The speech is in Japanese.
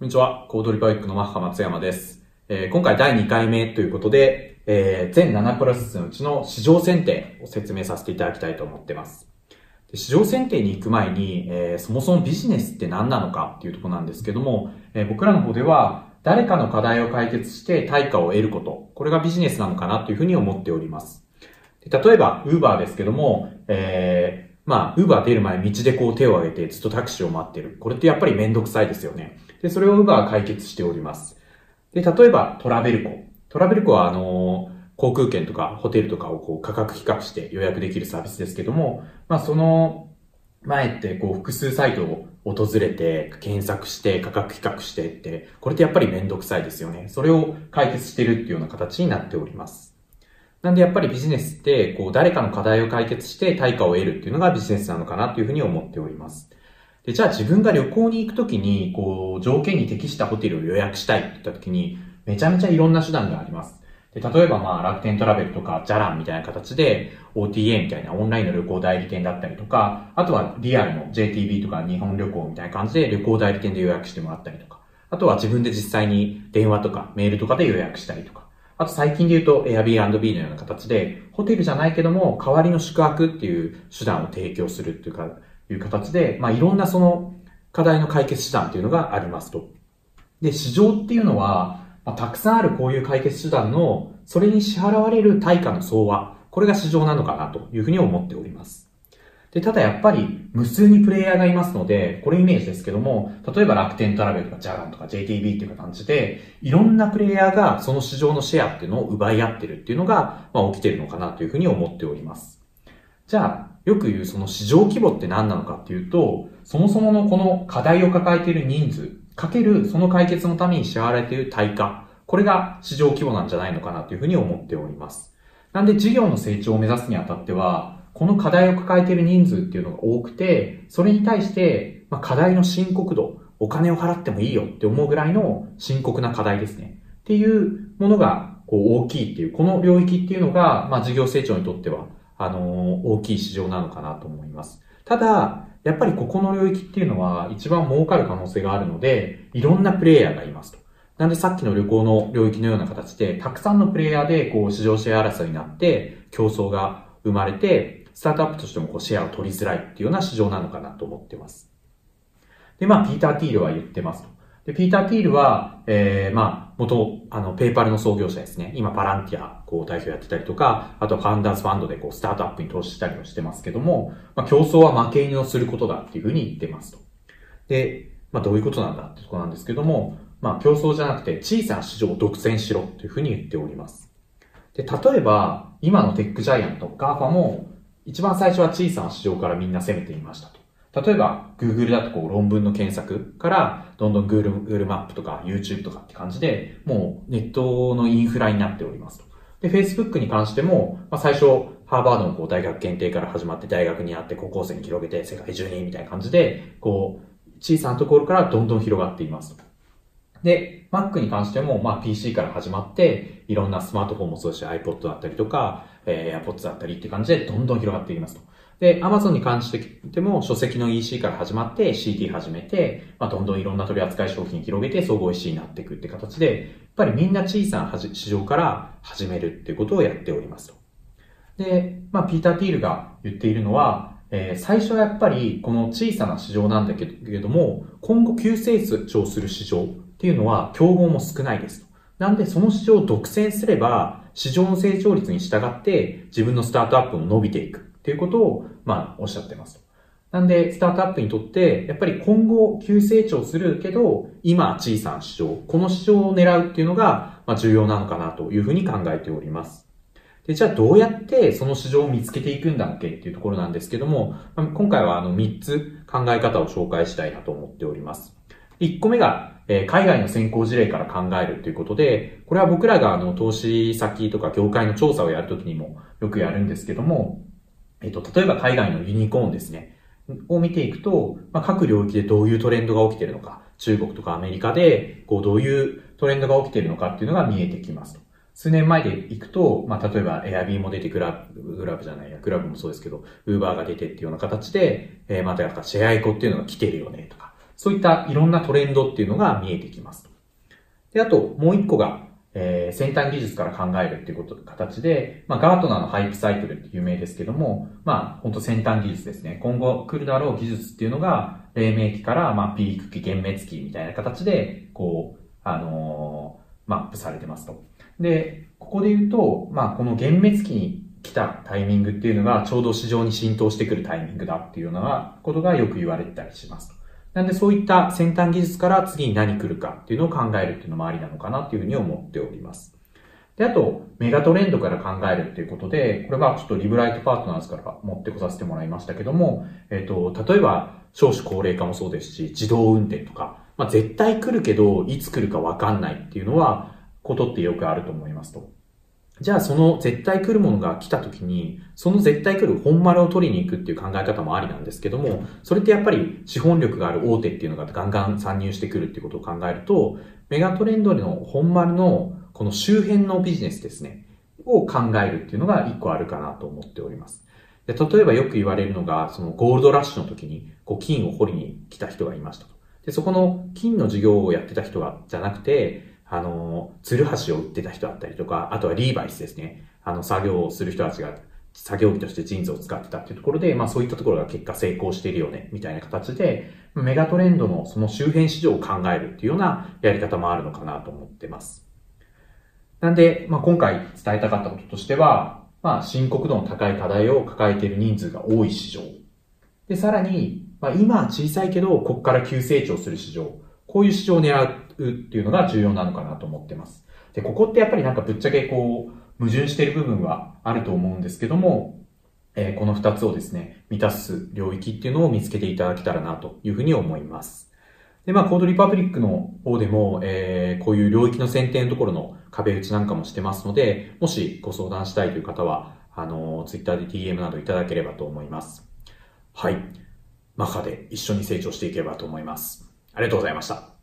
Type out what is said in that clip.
こんにちは。コードリパイクのマッハ松山です。えー今回第2回目ということで、えー全7プロセスのうちの市場選定を説明させていただきたいと思ってます。で市場選定に行く前に、えーそもそもビジネスって何なのかっていうとこなんですけども、え僕らの方では、誰かの課題を解決して対価を得ること、これがビジネスなのかなというふうに思っております。で例えば、ウーバーですけども、えーまあ、ウーバー出る前、道でこう手を挙げてずっとタクシーを待ってる。これってやっぱりめんどくさいですよね。で、それをウーバーは解決しております。で、例えばトラベルコ。トラベルコはあの航空券とかホテルとかをこう価格比較して予約できるサービスですけども、まあその前ってこう複数サイトを訪れて検索して価格比較してって、これってやっぱりめんどくさいですよね。それを解決してるっていうような形になっております。なんでやっぱりビジネスって、こう誰かの課題を解決して対価を得るっていうのがビジネスなのかなというふうに思っております。で、じゃあ自分が旅行に行くときに、こう、条件に適したホテルを予約したいって言ったときに、めちゃめちゃいろんな手段があります。で、例えばまあ楽天トラベルとか、ジャランみたいな形で、OTA みたいなオンラインの旅行代理店だったりとか、あとはリアルの JTB とか日本旅行みたいな感じで旅行代理店で予約してもらったりとか、あとは自分で実際に電話とかメールとかで予約したりとか、あと最近で言うと Airbnb のような形で、ホテルじゃないけども、代わりの宿泊っていう手段を提供するっていうか、いう形で、まあいろんなその課題の解決手段っていうのがありますと。で、市場っていうのは、まあ、たくさんあるこういう解決手段の、それに支払われる対価の相和、これが市場なのかなというふうに思っております。で、ただやっぱり無数にプレイヤーがいますので、これイメージですけども、例えば楽天トラベルとかジャランとか JTB っていう感じで、いろんなプレイヤーがその市場のシェアっていうのを奪い合ってるっていうのが、まあ起きてるのかなというふうに思っております。じゃあ、よく言うその市場規模って何なのかっていうと、そもそものこの課題を抱えている人数、かけるその解決のために支払われている対価、これが市場規模なんじゃないのかなというふうに思っております。なんで事業の成長を目指すにあたっては、この課題を抱えている人数っていうのが多くて、それに対して、まあ、課題の深刻度、お金を払ってもいいよって思うぐらいの深刻な課題ですね。っていうものがこう大きいっていう、この領域っていうのが、まあ、事業成長にとっては、あの大きい市場なのかなと思います。ただ、やっぱりここの領域っていうのは一番儲かる可能性があるので、いろんなプレイヤーがいますと。なんでさっきの旅行の領域のような形で、たくさんのプレイヤーでこう市場シェア争いになって、競争が生まれて、スタートアップとしてもこうシェアを取りづらいっていうような市場なのかなと思ってます。で、まあ、ピーター・ティールは言ってますと。で、ピーター・ティールは、えー、まあ、元、あの、ペイパルの創業者ですね。今、パランティア、こう、代表やってたりとか、あとはファウンダーズファンドで、こう、スタートアップに投資したりもしてますけども、まあ、競争は負け犬をすることだっていうふうに言ってますと。で、まあ、どういうことなんだってとこなんですけども、まあ、競争じゃなくて、小さな市場を独占しろというふうに言っております。で、例えば、今のテックジャイアント、 GAFA も、一番最初は小さな市場からみんな攻めていましたと。例えば、Google だとこう論文の検索から、どんどん Google, Google マップとか YouTube とかって感じで、もうネットのインフラになっておりますと。で、Facebook に関しても、まあ、最初、ハーバードのこう大学検定から始まって大学にあって高校生に広げて世界中にみたいな感じで、こう、小さなところからどんどん広がっていますと。で、Mac に関しても、まあ PC から始まって、いろんなスマートフォンもそうし iPod だったりとか、えー、AirPods だったりっていう感じでどんどん広がっていきますと。で、Amazon に関しても書籍の EC から始まって CD 始めて、まあどんどんいろんな取り扱い商品広げて総合 EC になっていくって形で、やっぱりみんな小さな市場から始めるっていうことをやっておりますと。で、まあピーター・ティールが言っているのは、えー最初はやっぱりこの小さな市場なんだけども、今後急成長する市場っていうのは競合も少ないですと。なんでその市場を独占すれば、市場の成長率に従って自分のスタートアップも伸びていくっていうことを、まあ、おっしゃってます。なんで、スタートアップにとって、やっぱり今後急成長するけど、今小さな市場、この市場を狙うっていうのが、まあ、重要なのかなというふうに考えております。で、じゃあどうやってその市場を見つけていくんだっけっていうところなんですけども、今回はあの3つ考え方を紹介したいなと思っております。1個目が、え海外の先行事例から考えるということで、これは僕らがあの投資先とか業界の調査をやるときにもよくやるんですけども、えっと、例えば海外のユニコーンですね。を見ていくと、まあ、各領域でどういうトレンドが起きてるのか、中国とかアメリカで、こう、どういうトレンドが起きてるのかっていうのが見えてきますと。数年前で行くと、まあ、例えば、エアビーも出て、グラブ、グラブじゃないや、グラブもそうですけど、ウーバーが出てっていうような形で、えー、またやっぱシェアエコっていうのが来てるよね、とか、そういったいろんなトレンドっていうのが見えてきます。で、あともう一個が、えー、先端技術から考えるっていうこと、形で、まあ、ガートナーのハイプサイクルって有名ですけども、まあ、本当先端技術ですね。今後来るだろう技術っていうのが、黎明期から、まあ、ピーク期、幻滅期みたいな形で、こう、あのー、マップされてますと。で、ここで言うと、まあ、この幻滅期に来たタイミングっていうのが、ちょうど市場に浸透してくるタイミングだっていうようなことがよく言われてたりします。なんでそういった先端技術から次に何来るかっていうのを考えるっていうのもありなのかなっていうふうに思っております。で、あと、メガトレンドから考えるっていうことで、これはちょっとリブライトパートナーズから持ってこさせてもらいましたけども、えっ、と、例えば、少子高齢化もそうですし、自動運転とか、まあ、絶対来るけど、いつ来るかわかんないっていうのは、ことってよくあると思いますと。じゃあその絶対来るものが来た時に、その絶対来る本丸を取りに行くっていう考え方もありなんですけども、それってやっぱり資本力がある大手っていうのがガンガン参入してくるっていうことを考えると、メガトレンドの本丸のこの周辺のビジネスですね、を考えるっていうのが一個あるかなと思っております。で例えばよく言われるのが、そのゴールドラッシュの時にこう金を掘りに来た人がいましたと。で、そこの金の事業をやってた人が、じゃなくて、あの、ツルハシを売ってた人だったりとか、あとはリーバイスですね。あの、作業をする人たちが、作業着としてジーンズを使ってたっていうところで、まあそういったところが結果成功しているよね、みたいな形で、メガトレンドのその周辺市場を考えるっていうようなやり方もあるのかなと思ってます。なんで、まあ今回伝えたかったこととしては、まあ深刻度の高い課題を抱えている人数が多い市場。で、さらに、まあ今は小さいけど、ここから急成長する市場。こういう市場を狙うっていうのが重要なのかなと思ってます。で、ここってやっぱりなんかぶっちゃけこう、矛盾している部分はあると思うんですけども、えー、この二つをですね、満たす領域っていうのを見つけていただけたらなというふうに思います。で、まあ、コードリパブリックの方でも、えー、こういう領域の選定のところの壁打ちなんかもしてますので、もしご相談したいという方は、あの、ツイッターで DM などいただければと思います。はい。マカで一緒に成長していければと思います。ありがとうございました。